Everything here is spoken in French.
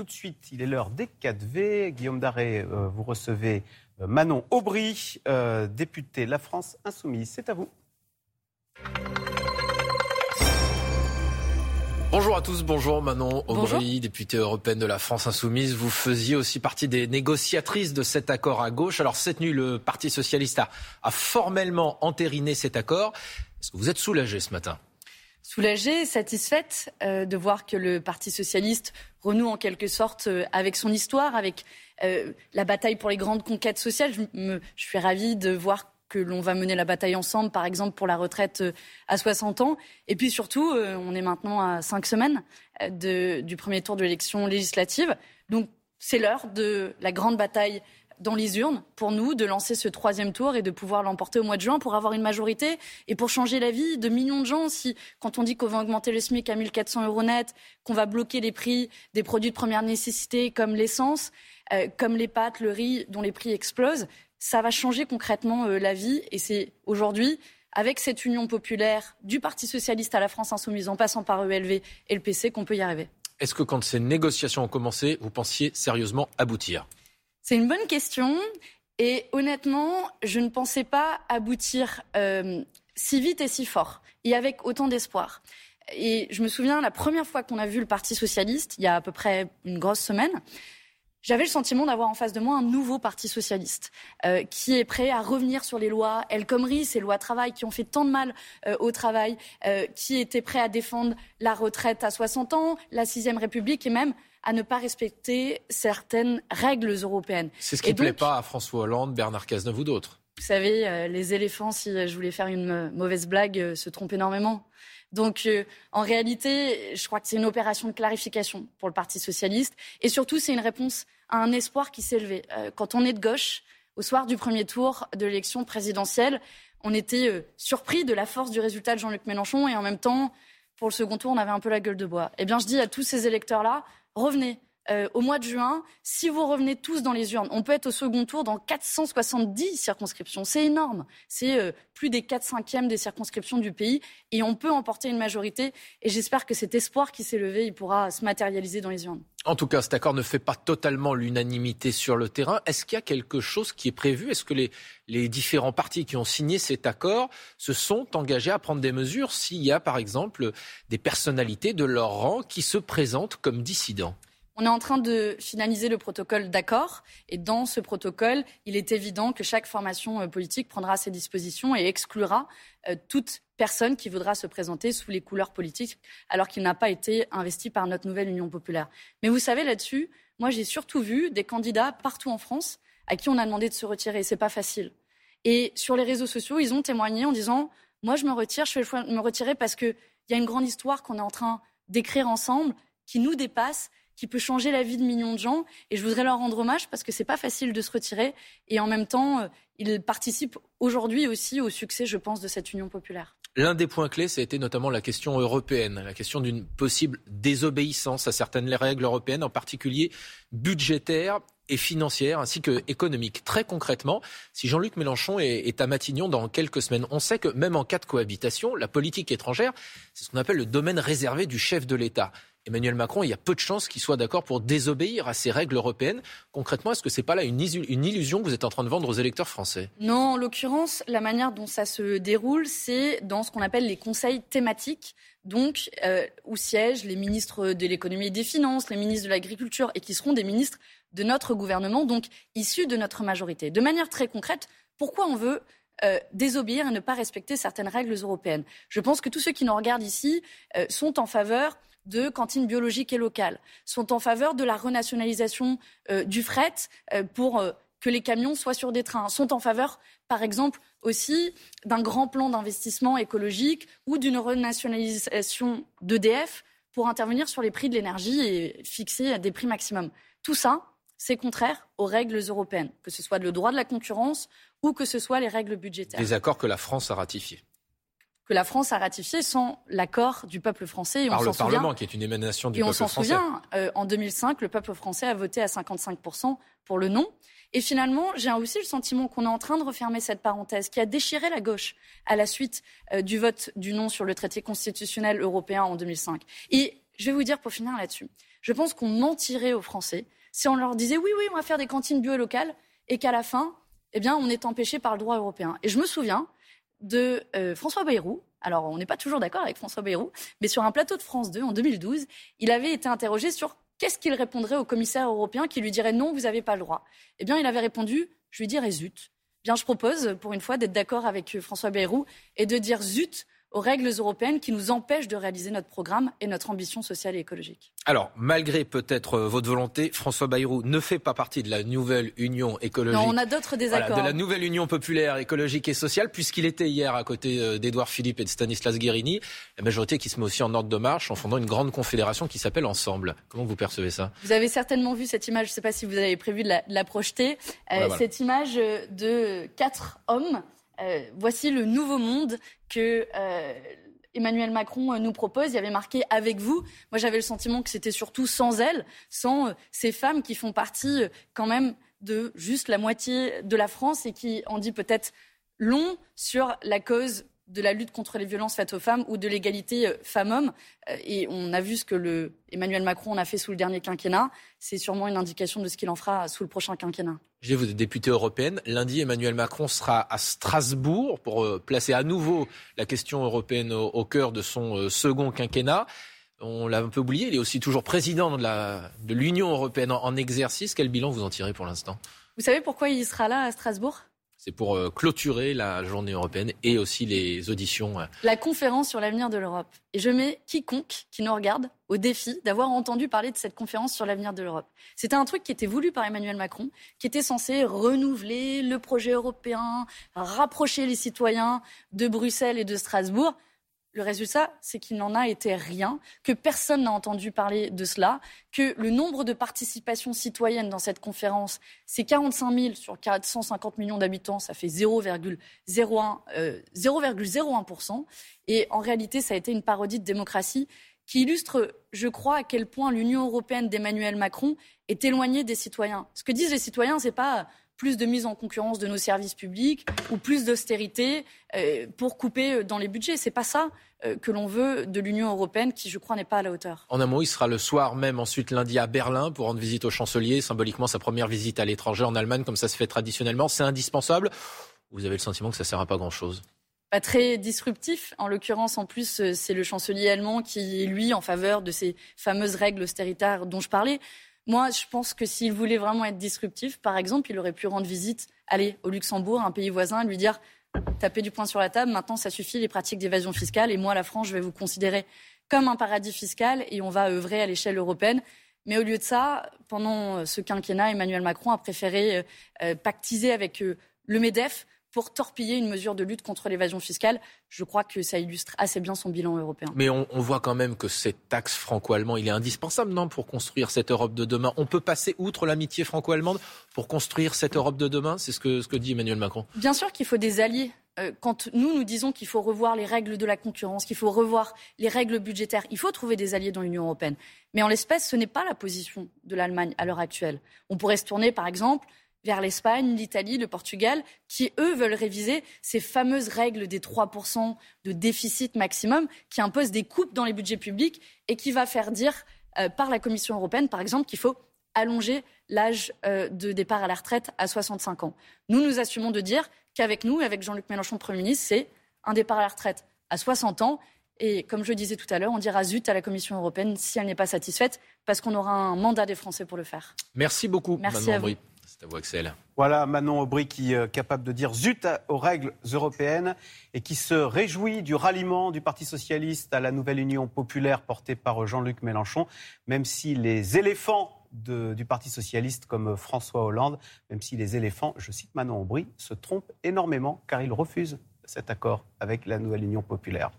tout de suite, il est l'heure des 4V. Guillaume Daré, euh, vous recevez euh, Manon Aubry, euh, députée La France Insoumise. C'est à vous. Bonjour à tous, bonjour Manon Aubry, députée européenne de la France Insoumise. Vous faisiez aussi partie des négociatrices de cet accord à gauche. Alors cette nuit, le Parti Socialiste a, a formellement entériné cet accord. Est-ce que vous êtes soulagée ce matin? Soulagée, satisfaite euh, de voir que le Parti socialiste renoue en quelque sorte euh, avec son histoire, avec euh, la bataille pour les grandes conquêtes sociales. Je, suis ravie de voir que l'on va mener la bataille ensemble, par exemple pour la retraite à 60 ans. Et puis surtout, on est maintenant à cinq semaines du premier tour de l'élection législative. Donc c'est l'heure de la grande bataille dans les urnes pour nous de lancer ce troisième tour et de pouvoir l'emporter au mois de juin pour avoir une majorité et pour changer la vie de millions de gens. Si, quand on dit qu'on va augmenter le SMIC à 1400 euros net, qu'on va bloquer les prix des produits de première nécessité comme l'essence, euh, comme les pâtes, le riz, dont les prix explosent, ça va changer concrètement euh, la vie. Et c'est aujourd'hui, avec cette union populaire du Parti socialiste à la France insoumise, en passant par ELV et le PC, qu'on peut y arriver. Est-ce que quand ces négociations ont commencé, vous pensiez sérieusement aboutir? C'est une bonne question. Et honnêtement, je ne pensais pas aboutir euh, si vite et si fort, et avec autant d'espoir. Et je me souviens, la première fois qu'on a vu le Parti socialiste, il y a à peu près une grosse semaine, j'avais le sentiment d'avoir en face de moi un nouveau Parti socialiste euh, qui est prêt à revenir sur les lois El Khomri, ces lois travail qui ont fait tant de mal euh, au travail, qui était prêt à défendre la retraite à 60 ans, la sixième République et même à ne pas respecter certaines règles européennes. C'est ce qui ne plaît pas à François Hollande, Bernard Cazeneuve ou d'autres. Vous savez, euh, les éléphants, si je voulais faire une mauvaise blague, euh, se trompent énormément. Donc, euh, en réalité, je crois que c'est une opération de clarification pour le Parti socialiste. Et surtout, c'est une réponse à un espoir qui s'est levé. quand on est de gauche, au soir du premier tour de l'élection présidentielle, on était surpris de la force du résultat de Jean-Luc Mélenchon et en même temps, pour le second tour, on avait un peu la gueule de bois. Eh bien, je dis à tous ces électeurs-là, revenez. Euh, au mois de juin, si vous revenez tous dans les urnes, on peut être au second tour dans 470 circonscriptions. C'est énorme. C'est euh, plus des 4 cinquièmes des circonscriptions du pays et on peut emporter une majorité. Et j'espère que cet espoir qui s'est levé, il pourra se matérialiser dans les urnes. En tout cas, cet accord ne fait pas totalement l'unanimité sur le terrain. Est-ce qu'il y a quelque chose qui est prévu? Est-ce que les, les différents partis qui ont signé cet accord se sont engagés à prendre des mesures s'il y a, par exemple, des personnalités de leur rang qui se présentent comme dissidents? On est en train de finaliser le protocole d'accord et dans ce protocole, il est évident que chaque formation euh, politique prendra ses dispositions et exclura euh, toute personne qui voudra se présenter sous les couleurs politiques alors qu'il n'a pas été investi par notre nouvelle Union populaire. Mais vous savez là-dessus, moi j'ai surtout vu des candidats partout en France à qui on a demandé de se retirer. C'est pas facile. Et sur les réseaux sociaux, ils ont témoigné en disant moi je me retire, je fais le choix de me retirer parce qu'il y a une grande histoire qu'on est en train d'écrire ensemble qui nous dépasse qui peut changer la vie de millions de gens. Et je voudrais leur rendre hommage parce que c'est pas facile de se retirer. Et en même temps, euh, ils participent aujourd'hui aussi au succès, je pense, de cette Union populaire. L'un des points clés, ça été notamment la question européenne, la question d'une possible désobéissance à certaines règles européennes, en particulier budgétaires et financières, ainsi que économiques. Très concrètement, si Jean-Luc Mélenchon est, à Matignon dans quelques semaines, on sait que même en cas de cohabitation, la politique étrangère, c'est ce qu'on appelle le domaine réservé du chef de l'État. Emmanuel Macron, il y a peu de chances qu'il soit d'accord pour désobéir à ces règles européennes. Concrètement, est-ce que ce n'est pas là une, illusion que vous êtes en train de vendre aux électeurs français? Non, en l'occurrence, la manière dont ça se déroule, c'est dans ce qu'on appelle les conseils thématiques, donc euh, où siègent les ministres de l'économie et des finances, les ministres de l'agriculture, et qui seront des ministres de notre gouvernement, donc issus de notre majorité. De manière très concrète, pourquoi on veut euh, désobéir et ne pas respecter certaines règles européennes? Je pense que tous ceux qui nous regardent ici euh, sont en faveur de cantines biologiques et locales, sont en faveur de la renationalisation euh, du fret euh, pour euh, que les camions soient sur des trains, sont en faveur, par exemple, aussi d'un grand plan d'investissement écologique ou d'une renationalisation d'EDF pour intervenir sur les prix de l'énergie et fixer des prix maximum. Tout ça, c'est contraire aux règles européennes, que ce soit le droit de la concurrence ou que ce soit les règles budgétaires. Des accords que la France a ratifiés que la France a ratifié sans l'accord du peuple français. Et Par le Parlement, qui est une émanation du peuple français. Et on s'en souvient, euh, en 2005, le peuple français a voté à 55% pour le non. Et finalement, j'ai aussi le sentiment qu'on est en train de refermer cette parenthèse qui a déchiré la gauche à la suite euh, du vote du non sur le traité constitutionnel européen en 2005. Et je vais vous dire pour finir là-dessus, Je pense qu'on mentirait aux Français si on leur disait oui, oui, on va faire des cantines bio locales et qu'à la fin, eh bien, on est empêché par le droit européen. Et je me souviens de euh, François Bayrou. Alors, on n'est pas toujours d'accord avec François Bayrou, mais sur un plateau de France 2 en 2012, il avait été interrogé sur qu'est-ce qu'il répondrait au commissaire européen qui lui dirait non, vous n'avez pas le droit. Eh bien, il avait répondu, je lui dirais zut. Bien, je propose, pour une fois, d'être d'accord avec euh, François Bayrou et de dire zut aux règles européennes qui nous empêchent de réaliser notre programme et notre ambition sociale et écologique. Alors, malgré peut-être euh, votre volonté, François Bayrou ne fait pas partie de la nouvelle Union écologique. Non, on a d'autres désaccords. de la nouvelle Union populaire écologique et sociale, puisqu'il était hier à côté euh, d'Édouard Philippe et de Stanislas Guérini, la majorité qui se met aussi en ordre de marche en fondant une grande confédération qui s'appelle Ensemble. Comment vous percevez ça? Vous avez certainement vu cette image, je ne sais pas si vous avez prévu de la, projeter, euh, cette image de quatre hommes euh, voici le nouveau monde que euh, Emmanuel Macron euh, nous propose. Il y avait marqué avec vous. Moi, j'avais le sentiment que c'était surtout sans elles, sans ces femmes qui font partie quand même de juste la moitié de la France et qui en dit peut-être long sur la cause de la lutte contre les violences faites aux femmes ou de l'égalité euh, femmes-hommes. Euh, et on a vu ce que le Emmanuel Macron en a fait sous le dernier quinquennat. C'est sûrement une indication de ce qu'il en fera sous le prochain quinquennat. Je vous êtes députée européenne. Lundi, Emmanuel Macron sera à Strasbourg pour euh, placer à nouveau la question européenne au, cœur de son second quinquennat. On l'a un peu oublié, il est aussi toujours président de l'Union européenne en exercice. Quel bilan vous en tirez pour l'instant? Vous savez pourquoi il sera là à Strasbourg? C'est pour euh, clôturer la journée européenne et aussi les auditions. Euh. La conférence sur l'avenir de l'Europe. Et je mets quiconque qui nous regarde au défi d'avoir entendu parler de cette conférence sur l'avenir de l'Europe. C'était un truc qui était voulu par Emmanuel Macron, qui était censé renouveler le projet européen, rapprocher les citoyens de Bruxelles et de Strasbourg. Le résultat, c'est qu'il n'en a été rien, que personne n'a entendu parler de cela, que le nombre de participations citoyennes dans cette conférence, c'est 45 000 sur 450 millions d'habitants, ça fait 0,01%. Euh, Et en réalité, ça a été une parodie de démocratie qui illustre, je crois, à quel point l'Union européenne d'Emmanuel Macron est éloignée des citoyens. Ce que disent les citoyens, c'est pas plus de mise en concurrence de nos services publics ou plus d'austérité euh, pour couper euh, dans les budgets. C'est pas ça euh, que l'on veut de l'Union européenne, qui, je crois, n'est pas à la hauteur. En un mot, il sera le soir même, ensuite lundi à Berlin pour rendre visite au chancelier, symboliquement sa première visite à l'étranger en Allemagne, comme ça se fait traditionnellement. C'est indispensable. Vous avez le sentiment que ça ne sert à pas grand-chose? Pas très disruptif. En l'occurrence, en plus, c'est le chancelier allemand qui est, lui, en faveur de ces fameuses règles austéritaires dont je parlais. Moi, je pense que s'il voulait vraiment être disruptif, par exemple, il aurait pu rendre visite, aller au Luxembourg, un pays voisin, lui dire taper du poing sur la table, maintenant ça suffit les pratiques d'évasion fiscale et moi, la France, je vais vous considérer comme un paradis fiscal et on va œuvrer à l'échelle européenne. Mais au lieu de ça, pendant ce quinquennat, Emmanuel Macron a préféré euh, euh, pactiser avec euh, le MEDEF pour torpiller une mesure de lutte contre l'évasion fiscale. Je crois que ça illustre assez bien son bilan européen. Mais on, voit quand même que cette taxe franco-allemande, il est indispensable, non, pour construire cette Europe de demain. On peut passer outre l'amitié franco-allemande pour construire cette Europe de demain C'est ce que, ce que dit Emmanuel Macron. Bien sûr qu'il faut des alliés. Euh, quand nous, nous disons qu'il faut revoir les règles de la concurrence, qu'il faut revoir les règles budgétaires, il faut trouver des alliés dans l'Union européenne. Mais en l'espèce, ce n'est pas la position de l'Allemagne à l'heure actuelle. On pourrait se tourner, par exemple, vers l'Espagne, l'Italie, le Portugal, qui, eux, veulent réviser ces fameuses règles des 3% de déficit maximum, qui imposent des coupes dans les budgets publics et qui va faire dire euh, par la Commission européenne, par exemple, qu'il faut allonger l'âge euh, de départ à la retraite à 65 ans. Nous, nous assumons de dire qu'avec nous, avec Jean-Luc Mélenchon, Premier ministre, c'est un départ à la retraite à 60 ans. Et comme je disais tout à l'heure, on dira zut à la Commission européenne si elle n'est pas satisfaite, parce qu'on aura un mandat des Français pour le faire. Merci beaucoup, Merci à vous. Voilà Manon Aubry qui est euh, capable de dire zut aux règles européennes et qui se réjouit du ralliement du Parti socialiste à la nouvelle Union populaire portée par Jean-Luc Mélenchon, même si les éléphants du Parti socialiste comme François Hollande, même si les éléphants, je cite Manon Aubry, se trompent énormément car ils refusent cet accord avec la nouvelle Union populaire.